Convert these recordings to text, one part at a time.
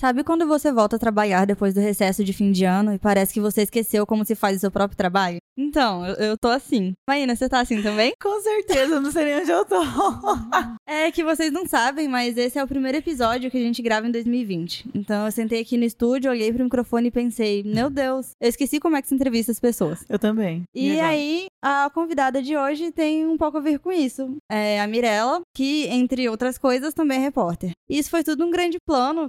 Sabe quando você volta a trabalhar depois do recesso de fim de ano e parece que você esqueceu como se faz o seu próprio trabalho? Então, eu, eu tô assim. Maína, você tá assim também? Com certeza, não sei nem onde eu tô. é que vocês não sabem, mas esse é o primeiro episódio que a gente grava em 2020. Então eu sentei aqui no estúdio, olhei pro microfone e pensei, meu Deus, eu esqueci como é que se entrevista as pessoas. Eu também. E, aí, a convidada de hoje tem um pouco a ver com isso. É a Mirella, que, entre outras coisas, também é repórter. E isso foi tudo um grande plano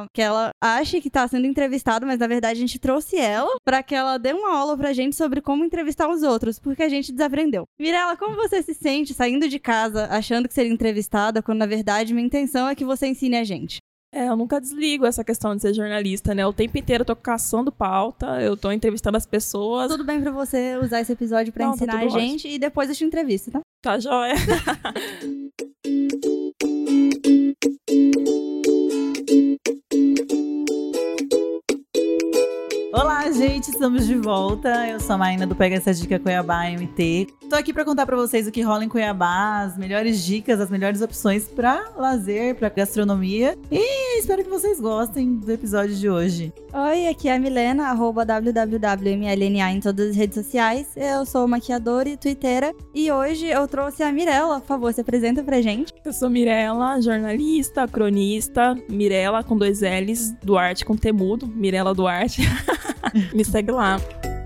para que ela ache que tá sendo entrevistada, mas na verdade a gente trouxe ela para que ela dê uma aula pra gente sobre como entrevistar os outros, porque a gente desaprendeu. Mirella, como você se sente saindo de casa achando que seria entrevistada, quando na verdade minha intenção é que você ensine a gente? É, eu nunca desligo essa questão de ser jornalista, né? O tempo inteiro eu tô caçando pauta, eu tô entrevistando as pessoas. Tudo bem pra você usar esse episódio para tá ensinar tá a gente ótimo. e depois eu te entrevisto, tá? Tá joia. Olá, gente, estamos de volta. Eu sou a Maína do Pega essa Dica Cuiabá MT. Tô aqui para contar para vocês o que rola em Cuiabá, as melhores dicas, as melhores opções para lazer, para gastronomia. E espero que vocês gostem do episódio de hoje. Oi, aqui é a Milena, arroba www.mlna em todas as redes sociais. Eu sou maquiadora e twitteira. E hoje eu trouxe a Mirella. Por favor, se apresenta pra gente. Eu sou Mirella, jornalista, cronista. Mirella com dois L's, Duarte com temudo. Mirella Duarte. Me segue lá.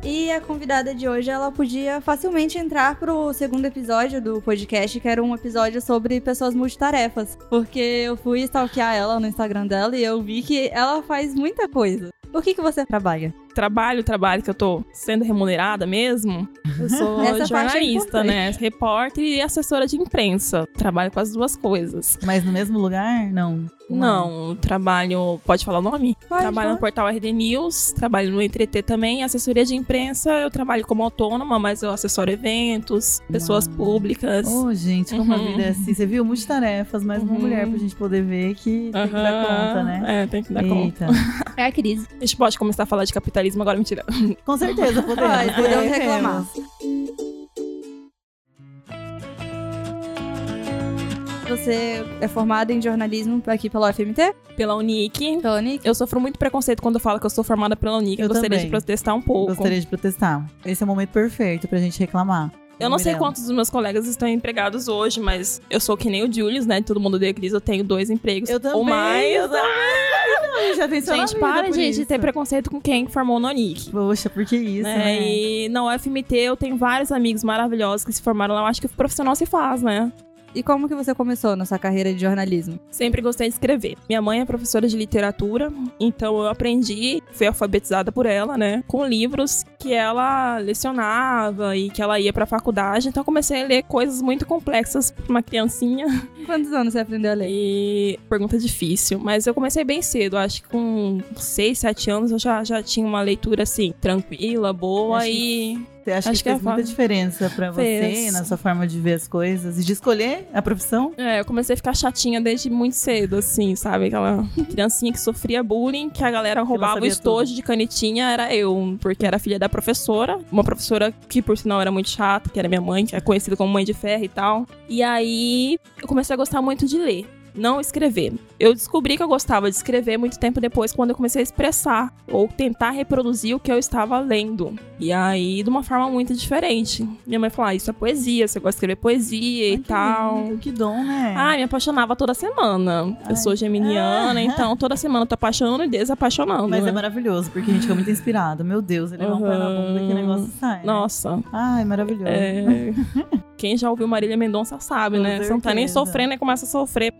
E a convidada de hoje, ela podia facilmente entrar pro segundo episódio do podcast, que era um episódio sobre pessoas multitarefas. Porque eu fui stalkear ela no Instagram dela e eu vi que ela faz muita coisa. O que, que você trabalha? Trabalho, trabalho que eu tô sendo remunerada mesmo. Eu sou Essa é jornalista, é né? Repórter e assessora de imprensa. Trabalho com as duas coisas. Mas no mesmo lugar? Não. Não, trabalho. Pode falar o nome? Pode, trabalho pode. no portal RD News, trabalho no Entreter também. Assessoria de imprensa, eu trabalho como autônoma, mas eu assessoro eventos, pessoas Uau. públicas. Oh, gente, como uhum. a vida é assim. Você viu multitarefas, mas uhum. uma mulher pra gente poder ver que tem uhum. que dar conta, né? É, tem que dar Eita. conta. é a crise. A gente pode começar a falar de capitalismo agora, mentira. Com certeza, podemos. podemos reclamar. Você é formada em jornalismo aqui pela UFMT? Pela Unic. Pela Unic. Eu sofro muito preconceito quando eu falo que eu sou formada pela Unic. Eu, eu gostaria também. de protestar um pouco. Gostaria de protestar. Esse é o momento perfeito pra gente reclamar. Eu não sei quantos dos meus colegas estão empregados hoje, mas eu sou que nem o Julius, né? Todo mundo odeia Cris, eu tenho dois empregos. Eu também. Ou mais. Eu também. Já pensou gente, para, gente, de ter preconceito com quem formou no Unic. Poxa, por que isso, né? né? E na UFMT eu tenho vários amigos maravilhosos que se formaram lá. Eu acho que o profissional se faz, né? E como que você começou na sua carreira de jornalismo? Sempre gostei de escrever. Minha mãe é professora de literatura, então eu aprendi, fui alfabetizada por ela, né, com livros que ela lecionava e que ela ia para faculdade. Então comecei a ler coisas muito complexas para uma criancinha. Quantos anos você aprendeu a ler? E pergunta difícil, mas eu comecei bem cedo, acho que com 6, 7 anos eu já, já tinha uma leitura assim tranquila, boa e você acha Acho que, que fez muita diferença para você na sua forma de ver as coisas e de escolher a profissão? É, eu comecei a ficar chatinha desde muito cedo, assim, sabe? Aquela criancinha que sofria bullying, que a galera roubava o estojo tudo. de canetinha, era eu, porque era filha da professora, uma professora que por sinal era muito chata, que era minha mãe, que é conhecida como mãe de ferro e tal. E aí eu comecei a gostar muito de ler não escrever. Eu descobri que eu gostava de escrever muito tempo depois, quando eu comecei a expressar ou tentar reproduzir o que eu estava lendo. E aí, de uma forma muito diferente. Minha mãe falou: ah, isso é poesia, você gosta de escrever poesia Ai, e tal. Lindo, que dom, né? Ah, me apaixonava toda semana. Ai. Eu sou geminiana, ah. então toda semana eu tô apaixonando e desapaixonando. Mas né? é maravilhoso, porque a gente fica muito inspirado. Meu Deus, ele uhum. um pé na bunda que negócio sai. Né? Nossa. Ai, maravilhoso. É... Quem já ouviu Marília Mendonça sabe, Com né? Certeza. Você não tá nem sofrendo e começa a sofrer.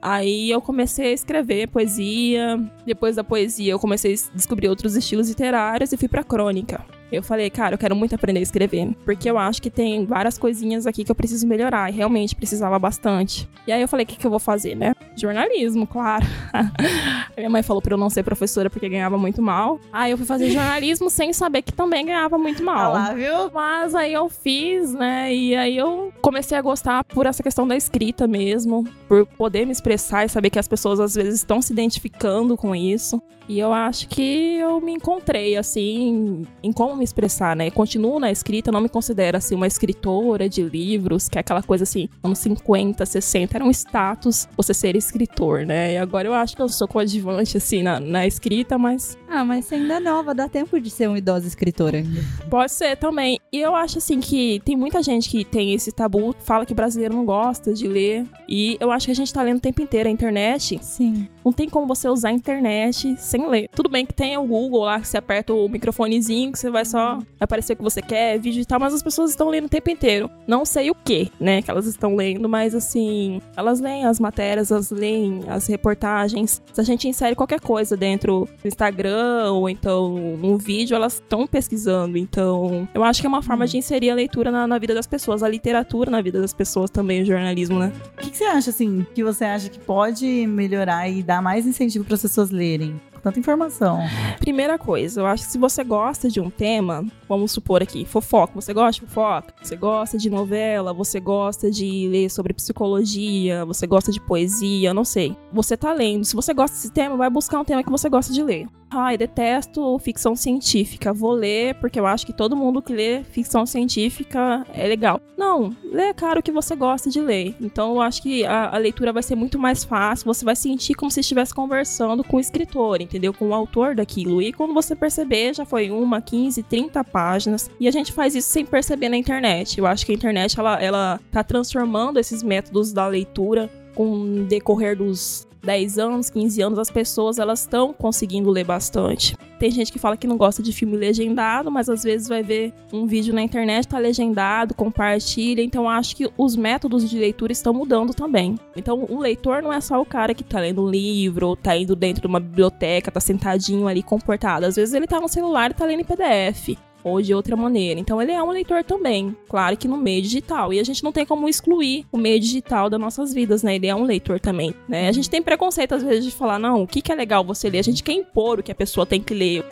Aí eu comecei a escrever poesia. Depois da poesia, eu comecei a descobrir outros estilos literários e fui pra crônica. Eu falei, cara, eu quero muito aprender a escrever, porque eu acho que tem várias coisinhas aqui que eu preciso melhorar, e realmente precisava bastante. E aí eu falei, o que, que eu vou fazer, né? Jornalismo, claro. minha mãe falou pra eu não ser professora porque ganhava muito mal. Aí eu fui fazer jornalismo sem saber que também ganhava muito mal. Ah lá, viu? Mas aí eu fiz, né? E aí eu comecei a gostar por essa questão da escrita mesmo, por poder me expressar e saber que as pessoas às vezes estão se identificando com isso. E eu acho que eu me encontrei, assim, em como me expressar, né? Continuo na escrita, não me considero, assim, uma escritora de livros, que é aquela coisa, assim, anos 50, 60, era um status você ser escritor, né? E agora eu acho que eu sou coadjuvante, assim, na, na escrita, mas... Ah, mas você ainda é nova, dá tempo de ser uma idosa escritora ainda. Pode ser também. E eu acho, assim, que tem muita gente que tem esse tabu, fala que brasileiro não gosta de ler. E eu acho que a gente tá lendo o tempo inteiro a internet. Sim. Não tem como você usar a internet sem ler. Tudo bem que tem o Google lá, que você aperta o microfonezinho, que você vai só aparecer o que você quer, vídeo e tal, mas as pessoas estão lendo o tempo inteiro. Não sei o que, né, que elas estão lendo, mas assim, elas leem as matérias, elas leem as reportagens. Se a gente insere qualquer coisa dentro do Instagram ou então num vídeo, elas estão pesquisando. Então, eu acho que é uma forma de inserir a leitura na, na vida das pessoas, a literatura na vida das pessoas também, o jornalismo, né? O que, que você acha, assim, que você acha que pode melhorar e dar mais incentivo para as pessoas lerem? Tanta informação. Primeira coisa, eu acho que se você gosta de um tema, vamos supor aqui, fofoca. Você gosta de fofoca? Você gosta de novela? Você gosta de ler sobre psicologia? Você gosta de poesia? Não sei. Você tá lendo. Se você gosta desse tema, vai buscar um tema que você gosta de ler. Ai, detesto ficção científica. Vou ler porque eu acho que todo mundo que lê ficção científica é legal. Não, lê, cara, o que você gosta de ler. Então eu acho que a, a leitura vai ser muito mais fácil. Você vai sentir como se estivesse conversando com o escritor, entendeu? Com o autor daquilo. E quando você perceber, já foi uma, 15, 30 páginas. E a gente faz isso sem perceber na internet. Eu acho que a internet, ela, ela tá transformando esses métodos da leitura com o decorrer dos 10 anos, 15 anos, as pessoas elas estão conseguindo ler bastante. Tem gente que fala que não gosta de filme legendado, mas às vezes vai ver um vídeo na internet, tá legendado, compartilha. Então acho que os métodos de leitura estão mudando também. Então o leitor não é só o cara que tá lendo um livro, ou tá indo dentro de uma biblioteca, tá sentadinho ali comportado. Às vezes ele tá no celular e tá lendo em PDF ou de outra maneira. Então ele é um leitor também, claro que no meio digital. E a gente não tem como excluir o meio digital das nossas vidas, né? Ele é um leitor também, né? A gente tem preconceito às vezes de falar, não, o que, que é legal você ler? A gente quer impor o que a pessoa tem que ler.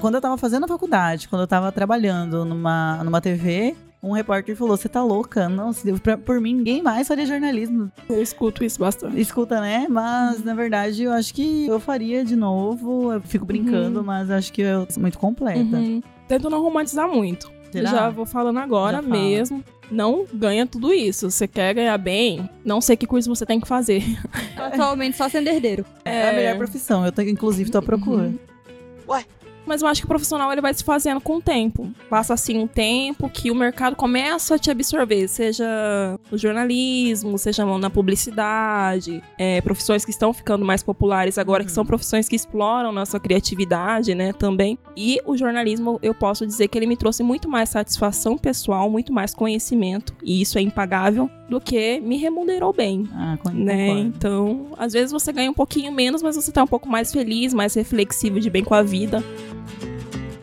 Quando eu tava fazendo a faculdade, quando eu tava trabalhando numa, numa TV, um repórter falou: Você tá louca? Não, se pra, por mim, ninguém mais faria jornalismo. Eu escuto isso bastante. Escuta, né? Mas, na verdade, eu acho que eu faria de novo. Eu fico brincando, Uhum. mas acho que eu sou muito completa. Uhum. Tento não romantizar muito. Será? Já vou falando agora Já fala. mesmo. Não ganha tudo isso. Você quer ganhar bem? Não sei que curso você tem que fazer. Atualmente só sendo herdeiro. É a melhor profissão. Eu, tô, inclusive, tô à procura. Mas eu acho que o profissional ele vai se fazendo com o tempo. Passa assim um tempo que o mercado começa a te absorver, seja no jornalismo, seja na publicidade, é, profissões que estão ficando mais populares agora, que são profissões que exploram nossa criatividade, né, também. E o jornalismo, eu posso dizer que ele me trouxe muito mais satisfação pessoal, muito mais conhecimento, e isso é impagável, do que me remunerou bem Ah, né? concordo. Então, às vezes você ganha um pouquinho menos, mas você tá um pouco mais feliz, mais reflexivo de bem com a vida.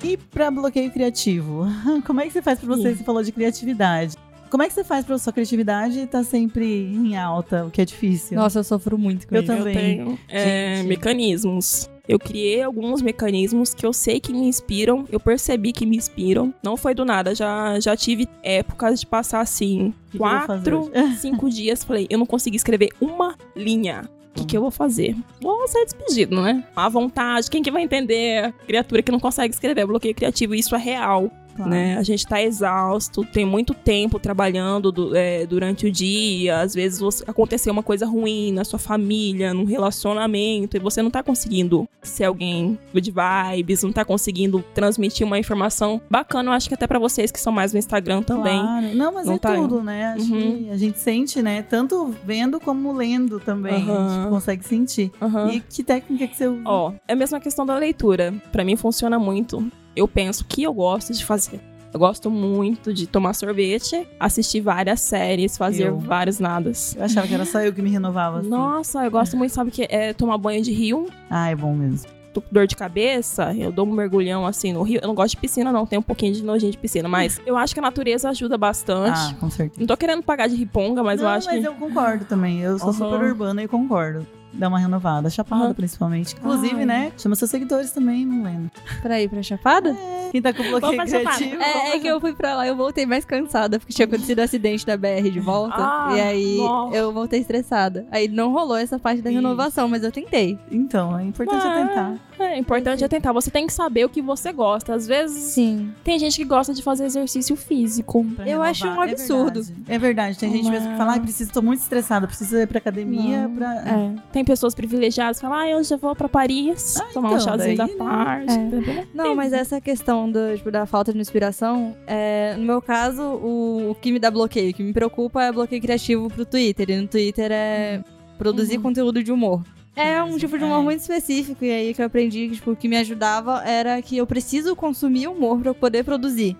E pra bloqueio criativo? Como é que você faz pra você? Você falou de criatividade. Como é que você faz pra sua criatividade estar sempre em alta, o que é difícil? Nossa, eu sofro muito com Eu isso. também. Eu tenho é, mecanismos. Eu criei alguns mecanismos que eu sei que me inspiram, eu percebi que me inspiram. Não foi do nada, já, já tive épocas de passar assim, que quatro, cinco dias. Falei, eu não consegui escrever uma linha. Que, que eu vou fazer? Vou ser despedido, né? À vontade, quem que vai entender? Criatura que não consegue escrever, bloqueio criativo, isso é real. Claro. né? A gente tá exausto, tem muito tempo trabalhando du- é, durante o dia. Às vezes você- aconteceu uma coisa ruim na sua família, num relacionamento, e você não tá conseguindo ser alguém good vibes, não tá conseguindo transmitir uma informação bacana. Eu acho que até pra vocês que são mais no Instagram também. Claro. Não, mas Não é tá tudo, né? Acho Uhum. que a gente sente, né? Tanto vendo como lendo também. A gente consegue sentir. Aham. E que técnica que você usa? Ó, é a mesma questão da leitura. Pra mim funciona muito. Eu penso que eu gosto de fazer. Eu gosto muito de tomar sorvete, assistir várias séries, fazer Eu. vários nadas. Eu achava que era só eu que me renovava assim. Nossa, eu gosto muito, sabe que é tomar banho de rio. Ah, é bom mesmo. tô com dor de cabeça, eu dou um mergulhão assim no rio. Eu não gosto de piscina, não. Tenho um pouquinho de nojinho de piscina. Mas eu acho que a natureza ajuda bastante. Ah, com certeza. Não tô querendo pagar de riponga, mas não, eu acho mas que. eu concordo também. Eu sou Uhum. super urbana e concordo. Dá uma renovada. Chapada, Uhum. principalmente. Inclusive, Ai. né? Chama seus seguidores também, não lembro. Pra ir pra Chapada? Quem tá com bloqueio Vamos criativo. É, é que eu fui pra lá e eu voltei mais cansada, porque tinha acontecido o acidente da BR de volta. Ah, e aí nossa. eu voltei estressada. Aí não rolou essa parte da renovação, mas eu tentei. Então, é importante Ah, é tentar. É, importante é tentar. Você tem que saber o que você gosta. Às vezes, Sim. tem gente que gosta de fazer exercício físico. Pra Eu renovar. acho um É absurdo. verdade. É verdade. Tem gente mesmo que fala, ai, preciso, tô muito estressada, preciso ir pra academia Não. pra. É. Tem pessoas privilegiadas que falam, ah, eu vou pra Paris tomar um então, chazinho da daí, né? tarde. É. Não, mas essa questão do, tipo, da falta de inspiração, é, no meu caso, o, o que me dá bloqueio, o que me preocupa é bloqueio criativo pro Twitter. E no Twitter é produzir Uhum. conteúdo de humor. É um Mesmo, tipo de humor é. muito específico, e aí que eu aprendi que, tipo, o que me ajudava era que eu preciso consumir humor pra eu poder produzir.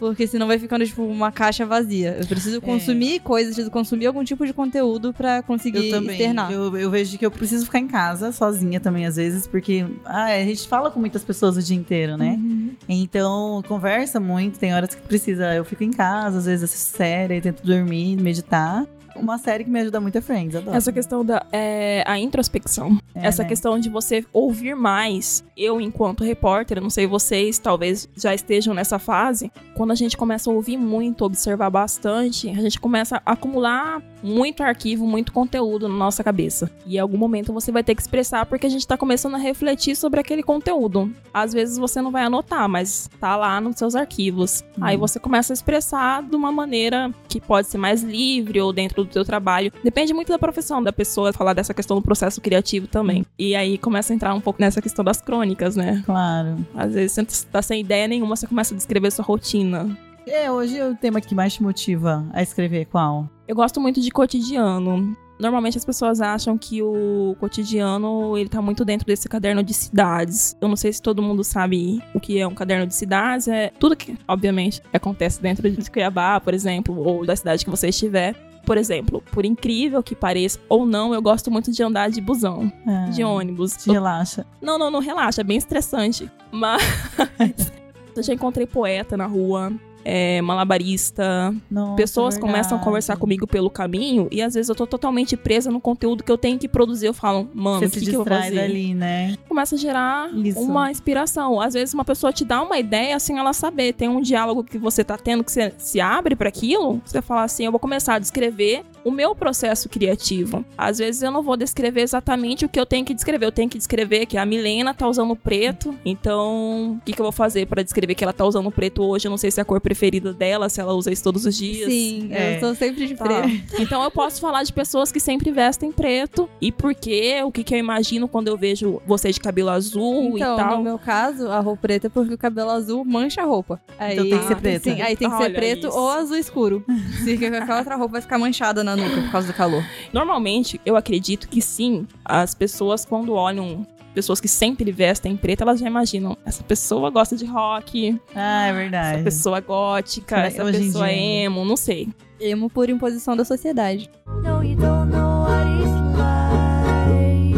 Porque senão vai ficando, tipo, uma caixa vazia. Eu preciso consumir coisas, preciso consumir algum tipo de conteúdo pra conseguir Eu também. externar. Eu, eu vejo que eu preciso ficar em casa, sozinha também, às vezes, porque ah, a gente fala com muitas pessoas o dia inteiro, né? Uhum. Então, conversa muito, tem horas que precisa. Eu fico em casa, às vezes assisto série, tento dormir, meditar. Uma série que me ajuda muito é Friends, adoro. Essa questão da é, a introspecção. É, Essa né? questão de você ouvir mais. Eu, enquanto repórter, eu não sei vocês, talvez já estejam nessa fase. Quando a gente começa a ouvir muito, observar bastante, a gente começa a acumular muito arquivo, muito conteúdo na nossa cabeça. E em algum momento você vai ter que expressar porque a gente tá começando a refletir sobre aquele conteúdo. Às vezes você não vai anotar, mas tá lá nos seus arquivos. Uhum. Aí você começa a expressar de uma maneira que pode ser mais livre ou dentro do teu trabalho. Depende muito da profissão da pessoa falar dessa questão do processo criativo também. E aí começa a entrar um pouco nessa questão das crônicas, né? Claro. Às vezes você tá sem ideia nenhuma, você começa a descrever sua rotina. É, hoje o tema que mais te motiva a escrever qual? Eu gosto muito de cotidiano. Normalmente as pessoas acham que o cotidiano ele tá muito dentro desse caderno de cidades. Eu não sei se todo mundo sabe o que é um caderno de cidades. É tudo que, obviamente, acontece dentro de Cuiabá, por exemplo, ou da cidade que você estiver. Por exemplo, por incrível que pareça ou não, eu gosto muito de andar de busão, Ah, de ônibus. Te relaxa. Não, não, não relaxa, é bem estressante. Mas eu já encontrei poeta na rua, é, malabarista, Nossa, pessoas começam a conversar comigo pelo caminho e às vezes eu tô totalmente presa no conteúdo que eu tenho que produzir. Eu falo, mano, o que, que eu vou fazer? dali, né? Começa a gerar Isso. uma inspiração. Às vezes uma pessoa te dá uma ideia sem ela saber. Tem um diálogo que você tá tendo que você se abre para aquilo. Você fala assim, eu vou começar a descrever o meu processo criativo. Às vezes eu não vou descrever exatamente o que eu tenho que descrever. Eu tenho que descrever que a Milena tá usando preto. Então, o que, que eu vou fazer para descrever que ela tá usando preto hoje? Eu não sei se é a cor preferida dela, se ela usa isso todos os dias. Sim, É. eu tô sempre de Tá. preto. Então eu posso falar de pessoas que sempre vestem preto e por quê, o que, que eu imagino quando eu vejo você de cabelo azul Então, e tal. no meu caso, a roupa preta é porque o cabelo azul mancha a roupa. Aí, Então tem que ser preta. Sim, aí tem que ser Olha preto isso. ou azul escuro. Se qualquer outra roupa vai ficar manchada na nuca por causa do calor. Normalmente, eu acredito que sim, as pessoas quando olham pessoas que sempre vestem preto, elas já imaginam, essa pessoa gosta de rock, Ah, é essa verdade. pessoa gótica, Será- essa pessoa é emo, não sei. Emo por imposição da sociedade. No, you don't know what it's like.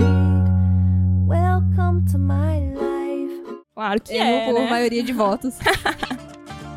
Welcome to my life. Claro que Emo é, por né? maioria de votos.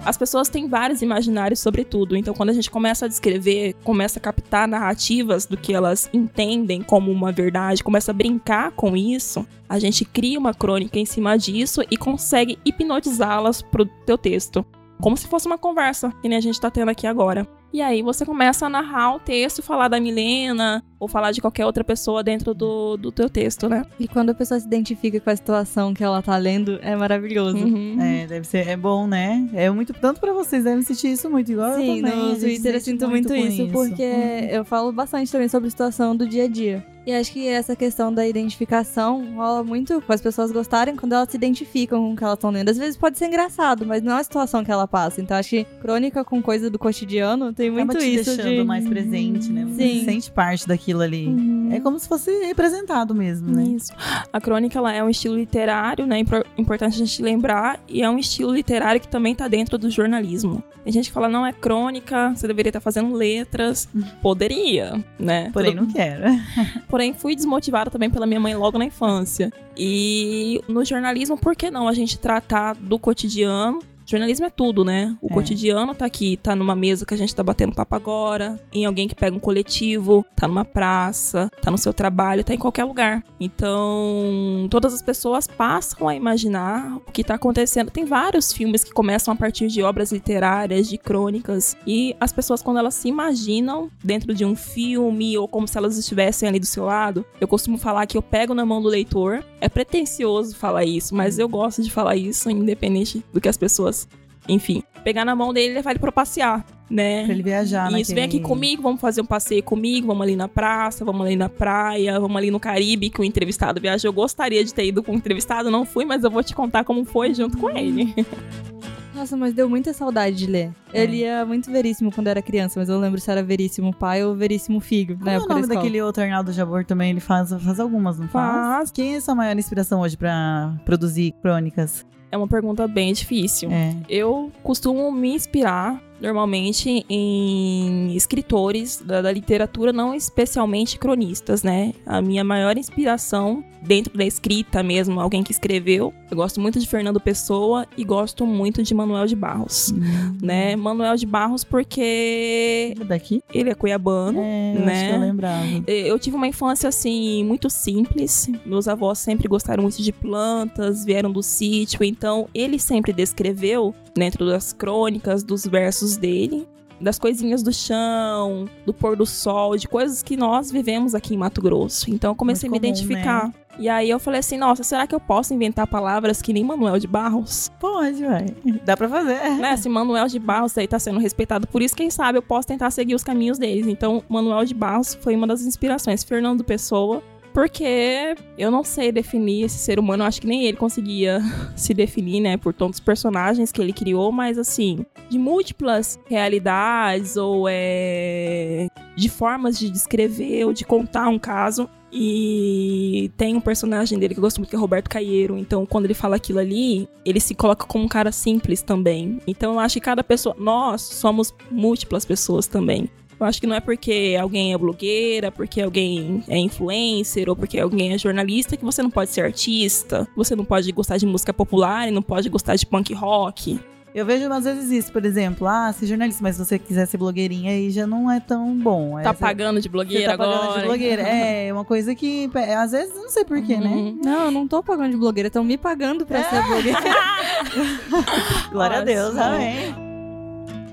As pessoas têm vários imaginários sobre tudo. Então, quando a gente começa a descrever, começa a captar narrativas do que elas entendem como uma verdade, começa a brincar com isso, a gente cria uma crônica em cima disso e consegue hipnotizá-las pro teu texto. Como se fosse uma conversa, que nem a gente tá tendo aqui agora. E aí você começa a narrar o texto, falar da Milena, ou falar de qualquer outra pessoa dentro do, do teu texto, né? E quando a pessoa se identifica com a situação que ela tá lendo, é maravilhoso. Uhum. É, deve ser, é bom, né? É muito, tanto pra vocês, devem sentir isso muito, igual Sim, eu também. a no Twitter eu sinto muito, com isso, porque Uhum. eu falo bastante também sobre a situação do dia a dia. E acho que essa questão da identificação rola muito com as pessoas gostarem quando elas se identificam com o que elas estão lendo. Às vezes pode ser engraçado, mas não é a situação que ela passa. Então acho que crônica com coisa do cotidiano tem Acaba muito te isso deixando de... mais presente, né? Você Sim. se sente parte daquilo. Aquilo ali. Uhum. É como se fosse representado mesmo, né? Isso. A crônica ela é um estilo literário, né? Impor- Importante a gente lembrar. E é um estilo literário que também tá dentro do jornalismo. Tem gente que fala, não é crônica, você deveria estar fazendo letras. Poderia, né? Porém, Tudo- não quero. Porém, fui desmotivada também pela minha mãe logo na infância. E no jornalismo, por que não a gente tratar do cotidiano? Jornalismo é tudo, né? O É. cotidiano tá aqui, tá numa mesa que a gente tá batendo papo agora, em alguém que pega um coletivo, tá numa praça, tá no seu trabalho, tá em qualquer lugar. Então, todas as pessoas passam a imaginar o que tá acontecendo. Tem vários filmes que começam a partir de obras literárias, de crônicas, e as pessoas, quando elas se imaginam dentro de um filme ou como se elas estivessem ali do seu lado, eu costumo falar que eu pego na mão do leitor. É pretencioso falar isso, mas eu gosto de falar isso, independente do que as pessoas. Enfim, pegar na mão dele e levar ele pra passear, né? Pra ele viajar Isso, vem aqui comigo, vamos fazer um passeio comigo, vamos ali na praça, vamos ali na praia, vamos ali no Caribe, que o entrevistado viaja. Eu gostaria de ter ido com o entrevistado, não fui, mas eu vou te contar como foi junto com ele. Nossa, mas deu muita saudade de ler. É. Eu lia muito Veríssimo quando era criança, mas eu lembro se era Veríssimo pai ou Veríssimo filho, Como é o da nome daquele outro Arnaldo Jabor também? Ele faz, faz algumas, não faz? Faz. Quem é a sua maior inspiração hoje pra produzir crônicas? É uma pergunta bem difícil. É. Eu costumo me inspirar normalmente em escritores da, da literatura, não especialmente cronistas, né? A minha maior inspiração dentro da escrita mesmo, alguém que escreveu. Eu gosto muito de Fernando Pessoa e gosto muito de Manuel de Barros, né? Manuel de Barros porque Ele é daqui? ele é cuiabano. É, né? eu lembrava. Eu tive uma infância assim muito simples. Meus avós sempre gostaram muito de plantas, vieram do sítio, então ele sempre descreveu dentro das crônicas, dos versos dele, das coisinhas do chão, do pôr do sol, de coisas que nós vivemos aqui em Mato Grosso. Então eu comecei Muito a me comum, identificar. E aí eu falei assim, nossa, será que eu posso inventar palavras que nem Manuel de Barros? Pode, vai. Dá pra fazer. né? Se Manuel de Barros aí tá sendo respeitado por isso, quem sabe eu posso tentar seguir os caminhos deles. Então, Manuel de Barros foi uma das inspirações. Fernando Pessoa, porque eu não sei definir esse ser humano, eu acho que nem ele conseguia se definir, né, por tantos personagens que ele criou, mas assim, de múltiplas realidades ou é, de formas de descrever ou de contar um caso. E tem um personagem dele que eu gosto muito, que é Roberto Caieiro. Então, quando ele fala aquilo ali, ele se coloca como um cara simples também. Então, eu acho que cada pessoa. Nós somos múltiplas pessoas também. Eu acho que não é porque alguém é blogueira, porque alguém é influencer ou porque alguém é jornalista que você não pode ser artista, você não pode gostar de música popular e não pode gostar de punk rock. Eu vejo às vezes isso, por exemplo, ah, ser jornalista, mas se você quiser ser blogueirinha aí já não é tão bom. Tá você- pagando de blogueira tá pagando agora. de blogueira. É, uma coisa que, é, às vezes, não sei porquê, né? Uhum. Não, eu não tô pagando de blogueira, estão me pagando pra É. ser blogueira. Glória a Deus, Nossa. amém.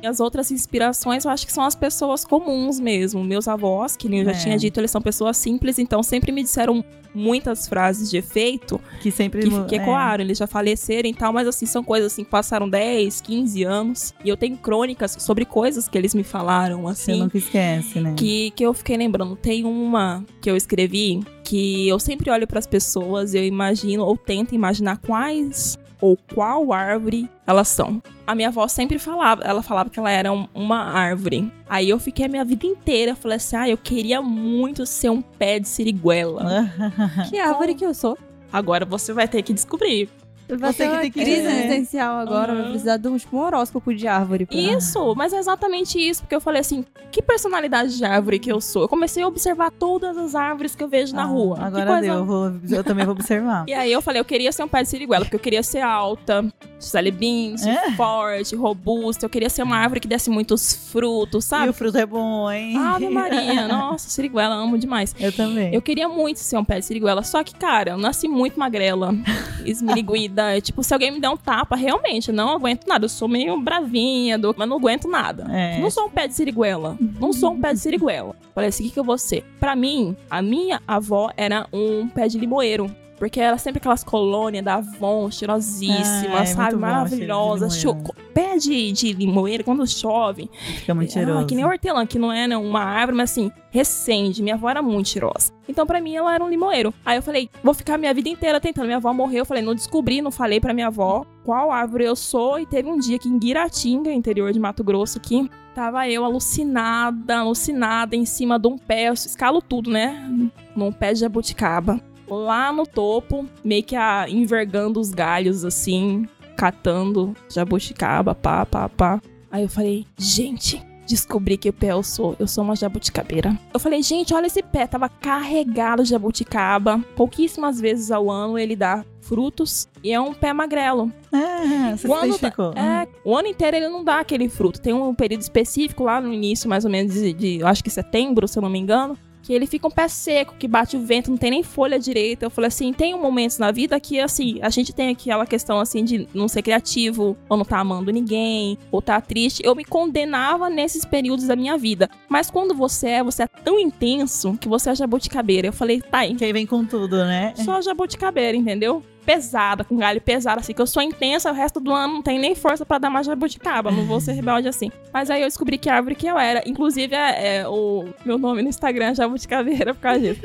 E as outras inspirações, eu acho que são as pessoas comuns mesmo. Meus avós, que nem eu já É. tinha dito, eles são pessoas simples, então sempre me disseram muitas frases de efeito Que sempre. que, que é. ecoaram. Eles já faleceram e tal, mas assim, são coisas assim que passaram 10, 15 anos. E eu tenho crônicas sobre coisas que eles me falaram, Você assim. nunca esquece, né? Que, que eu fiquei lembrando. Tem uma que eu escrevi que eu sempre olho pras pessoas e eu imagino ou tento imaginar quais ou qual árvore elas são. A minha avó sempre falava, ela falava que ela era um- uma árvore. Aí eu fiquei a minha vida inteira, falei assim, ah, eu queria muito ser um pé de siriguela. que árvore que eu sou. Agora você vai ter que descobrir. Vai Você ter que uma tem que- crise é. existencial agora, Uhum. vai precisar de um, tipo, um horóscopo de árvore. Pra... Isso, mas é exatamente isso, porque eu falei assim, que personalidade de árvore que eu sou? Eu comecei a observar todas as árvores que eu vejo na Ah, rua. Que Agora coisa deu, eu, vou, eu também vou observar. E aí eu falei, eu queria ser um pé de siriguela, porque eu queria ser alta, celebinte, É? forte, robusta. Eu queria ser uma árvore que desse muitos frutos, E sabe? o fruto é bom, hein? Ave Maria, nossa, siriguela, amo demais. Eu também. Eu queria muito ser um pé de siriguela, só que, cara, eu nasci muito magrela, esmiriguida. tipo, se alguém me der um tapa, realmente, eu não aguento nada. Eu sou meio bravinha, do- mas não aguento nada. É. Não sou um pé de siriguela. Não sou um pé de siriguela. Falei assim, o que, que eu vou ser? Pra mim, a minha avó era um pé de limoeiro. Porque era sempre aquelas colônias da Avon, cheirosíssimas, Ah, é sabe? muito bom, Maravilhosa. cheiro de limoeiro. Cho- Pé de, de limoeiro, quando chove, Fica muito cheiroso. ah, que nem hortelã, que não é né, uma árvore, mas assim, recende. Minha avó era muito cheirosa. Então, pra mim, ela era um limoeiro. Aí eu falei, vou ficar minha vida inteira tentando. Minha avó morreu. Eu falei, não descobri, não falei pra minha avó. qual árvore eu sou. E teve um dia que em Guiratinga, interior de Mato Grosso, aqui, tava eu alucinada, alucinada em cima de um pé. Eu escalo tudo, né? Num pé de jabuticaba. Lá no topo, meio que a, envergando os galhos assim, catando jabuticaba, pá, pá, pá. Aí eu falei, gente, descobri que pé eu sou. Eu sou uma jabuticabeira. Eu falei, gente, olha esse pé. Tava carregado de jabuticaba. Pouquíssimas vezes ao ano ele dá frutos. E é um pé magrelo. É, você se Quando identificou. É, o ano inteiro ele não dá aquele fruto. Tem um período específico lá no início, mais ou menos de, de eu acho que setembro, se eu não me engano. Que ele fica um pé seco, que bate o vento, não tem nem folha direita. Eu falei assim, tem momentos na vida que, assim, a gente tem aquela questão, assim, de não ser criativo, ou não tá amando ninguém, ou tá triste. Eu me condenava nesses períodos da minha vida. Mas quando você é, você é tão intenso que você é jabuticabeira. Eu falei, tá, Que aí vem com tudo, né? só jabuticabeira, entendeu? Pesada, com galho pesado, assim, que eu sou intensa, o resto do ano não tem nem força pra dar mais jabuticaba, não vou ser rebelde assim. Mas aí eu descobri que árvore que eu era. Inclusive, é, é o meu nome no Instagram é jabuticabeira por causa disso.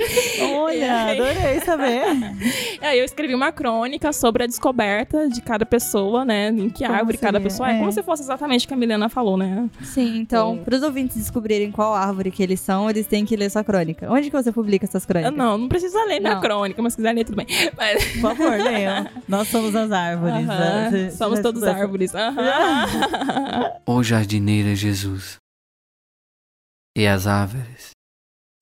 Olha, adorei saber. aí eu escrevi uma crônica sobre a descoberta de cada pessoa, né? Em que Como árvore cada seria? pessoa é. É. Como se fosse exatamente o que a Milena falou, né? Sim, então, É. para os ouvintes descobrirem qual árvore que eles são, eles têm que ler sua crônica. Onde que você publica essas crônicas? Não, não precisa ler minha Não. crônica, mas se quiser ler, tudo bem. Mas, Por favor, Nós somos as árvores. Né? Você- somos todos estudou árvores. Aham. Ó jardineira Jesus, e as árvores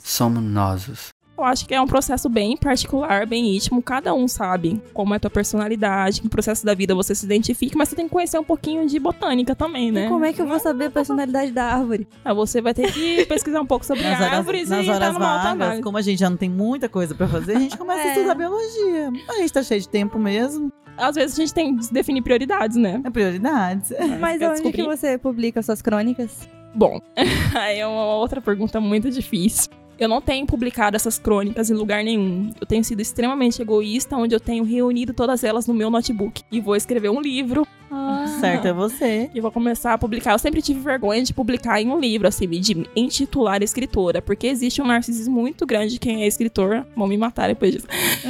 somos nós. Eu acho que é um processo bem particular, bem íntimo. Cada um sabe como é a tua personalidade, que processo da vida você se identifica, mas você tem que conhecer um pouquinho de botânica também, né? E como é que eu vou saber a personalidade da árvore? Ah, Você vai ter que pesquisar um pouco sobre Nas horas, árvores nas e horas tá numa vagas, como a gente já não tem muita coisa pra fazer, a gente começa a É. estudar biologia. A gente tá cheio de tempo mesmo. Às vezes a gente tem que definir prioridades, né? É prioridades. Mas quer onde que você publica suas crônicas? Bom, aí é uma outra pergunta muito difícil. Eu não tenho publicado essas crônicas em lugar nenhum. Eu tenho sido extremamente egoísta, onde eu tenho reunido todas elas no meu notebook. E vou escrever um livro Certo é você. E vou começar a publicar. Eu sempre tive vergonha de publicar em um livro, assim, de intitular escritora, porque existe um narcisismo muito grande de quem é escritor. Vão me matar depois disso.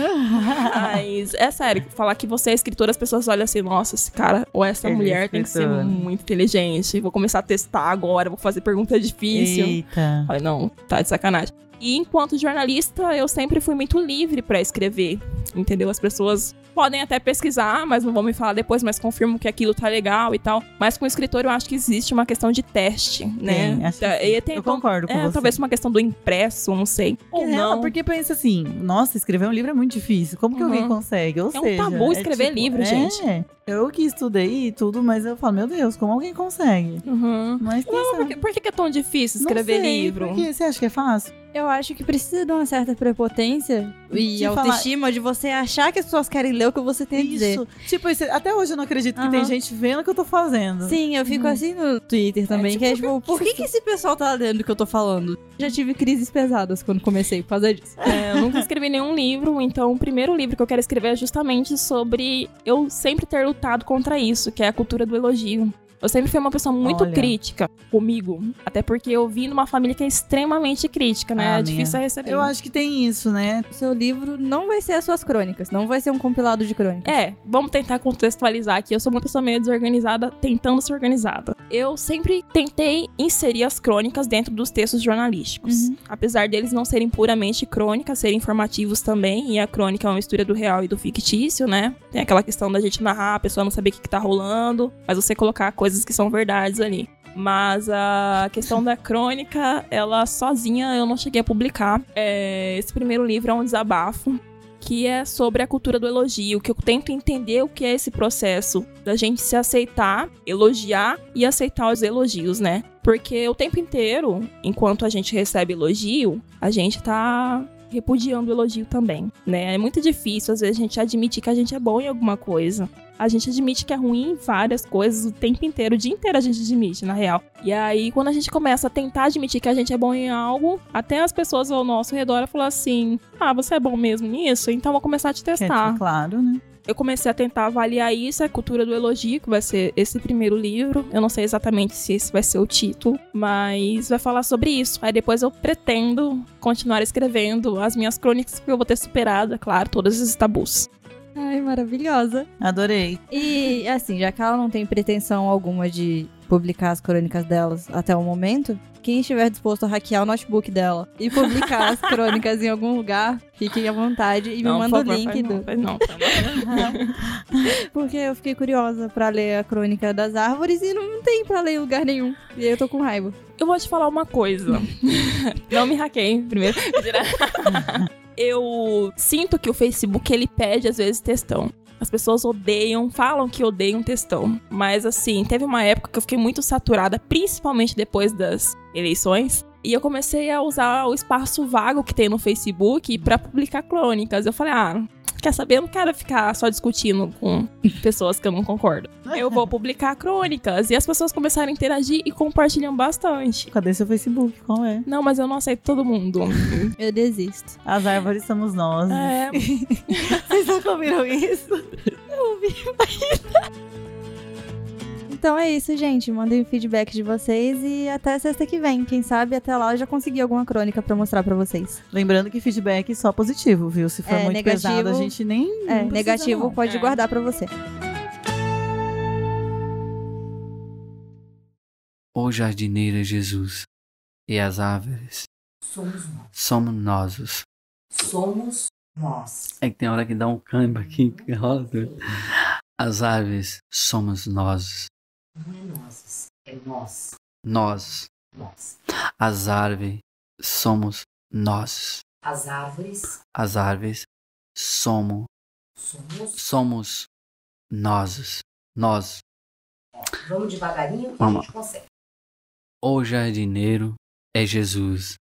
Mas é sério, falar que você é escritora, as pessoas olham assim, nossa, esse cara ou essa Ele é mulher tem que ser muito inteligente. Vou começar a testar agora, vou fazer pergunta difícil. Eita. Falei, não, tá de sacanagem. E enquanto jornalista, eu sempre fui muito livre pra escrever. Entendeu? As pessoas podem até pesquisar, mas não vão me falar depois, mas confirmam que aquilo tá legal e tal. Mas com o escritor eu acho que existe uma questão de teste, né? Tem, acho que e tem- Eu concordo com é, você. talvez uma questão do impresso, não sei. Ou É, não. porque pensa assim, nossa, escrever um livro é muito difícil. Como que Uhum. alguém consegue? Ou É um seja, tabu escrever livro, é, gente. Eu que estudei e tudo, mas eu falo, meu Deus, como alguém consegue? Uhum. Mas Não, por que, por que é tão difícil Não escrever sei, livro? Você acha que é fácil? Eu acho que precisa de uma certa prepotência e De autoestima de você achar que as pessoas querem ler o que você tem a dizer. Isso. Tipo, isso- até hoje eu não acredito que tem gente vendo o que eu tô fazendo. Sim, eu fico assim no Twitter também, tipo, que é tipo, por que, que esse pessoal tá lendo o que eu tô falando? Já tive crises pesadas quando comecei por causa disso. É, eu nunca escrevi nenhum livro, então o primeiro livro que eu quero escrever é justamente sobre eu sempre ter lutado contra isso, que é a cultura do elogio. Eu sempre fui uma pessoa muito Olha. crítica comigo, até porque eu vim numa família que é extremamente crítica, né? Ah, é difícil receber. Eu acho que tem isso, né? O seu livro não vai ser as suas crônicas, não vai ser um compilado de crônicas. É, vamos tentar contextualizar aqui. Eu sou uma pessoa meio desorganizada, tentando ser organizada. Eu sempre tentei inserir as crônicas dentro dos textos jornalísticos. Uhum. Apesar deles não serem puramente crônicas, serem informativos também. E a crônica é uma mistura do real e do fictício, né? Tem aquela questão da gente narrar, a pessoa não saber o que, que tá rolando, mas você colocar coisas que são verdades ali. Mas a questão da crônica, ela sozinha eu não cheguei a publicar. É, esse primeiro livro é um desabafo que é sobre a cultura do elogio, que eu tento entender o que é esse processo da gente se aceitar, elogiar e aceitar os elogios, né? Porque o tempo inteiro, enquanto a gente recebe elogio, a gente tá repudiando o elogio também, né? É muito difícil, às vezes, a gente admitir que a gente é bom em alguma coisa. A gente admite que é ruim em várias coisas o tempo inteiro, o dia inteiro a gente admite, na real. E aí, quando a gente começa a tentar admitir que a gente é bom em algo, até as pessoas ao nosso redor falam assim: Ah, você é bom mesmo nisso? Então vou começar a te Que é, testar. claro, né? Eu comecei a tentar avaliar isso, a cultura do elogio, que vai ser esse primeiro livro. Eu não sei exatamente se esse vai ser o título, mas vai falar sobre isso. Aí depois eu pretendo continuar escrevendo as minhas crônicas, porque eu vou ter superado, é claro, todos esses tabus. Ai, maravilhosa. Adorei. E assim, já que ela não tem pretensão alguma de publicar as crônicas delas até o momento, quem estiver disposto a hackear o notebook dela e publicar as crônicas em algum lugar, fiquem à vontade e me Não, manda o link faz do. Não, faz não, Deus. Porque eu fiquei curiosa pra ler a crônica das árvores e não tem pra ler em lugar nenhum. E aí eu tô com raiva. Eu vou te falar uma coisa. Não me hackeiem primeiro. Eu sinto que o Facebook ele pede às vezes textão. As pessoas odeiam, falam que odeiam textão. Mas assim, teve uma época que eu fiquei muito saturada, principalmente depois das eleições. E eu comecei a usar o espaço vago que tem no Facebook pra publicar crônicas. Eu falei, ah, quer saber? Eu não quero ficar só discutindo com pessoas que eu não concordo. Eu vou publicar crônicas. E as pessoas começaram a interagir e compartilham bastante. Cadê seu Facebook? Qual é? Não, mas eu não aceito todo mundo. Eu desisto. As árvores somos nós. É, Vocês nunca ouviram isso? Então é isso, gente. Mandem o feedback de vocês e até sexta que vem. Quem sabe até lá eu já consegui alguma crônica pra mostrar pra vocês. Lembrando que feedback só positivo, viu? Se for É, muito negativo- pesado, a gente nem. É, negativo não. pode É. guardar pra você. Ô jardineira Jesus, e as árvores Somos nós. somos nós. os- Somos nós. É que tem hora que dá um câmbio aqui. As árvores somos nós. Não é nós, é nós. Nós. Nós. As árvores somos nós. As árvores As árvores somos somos somos nós. Nós. nós. Vamos devagarinho que Vamos. a gente consegue. O jardineiro é Jesus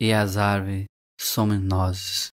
e as árvores somos nós.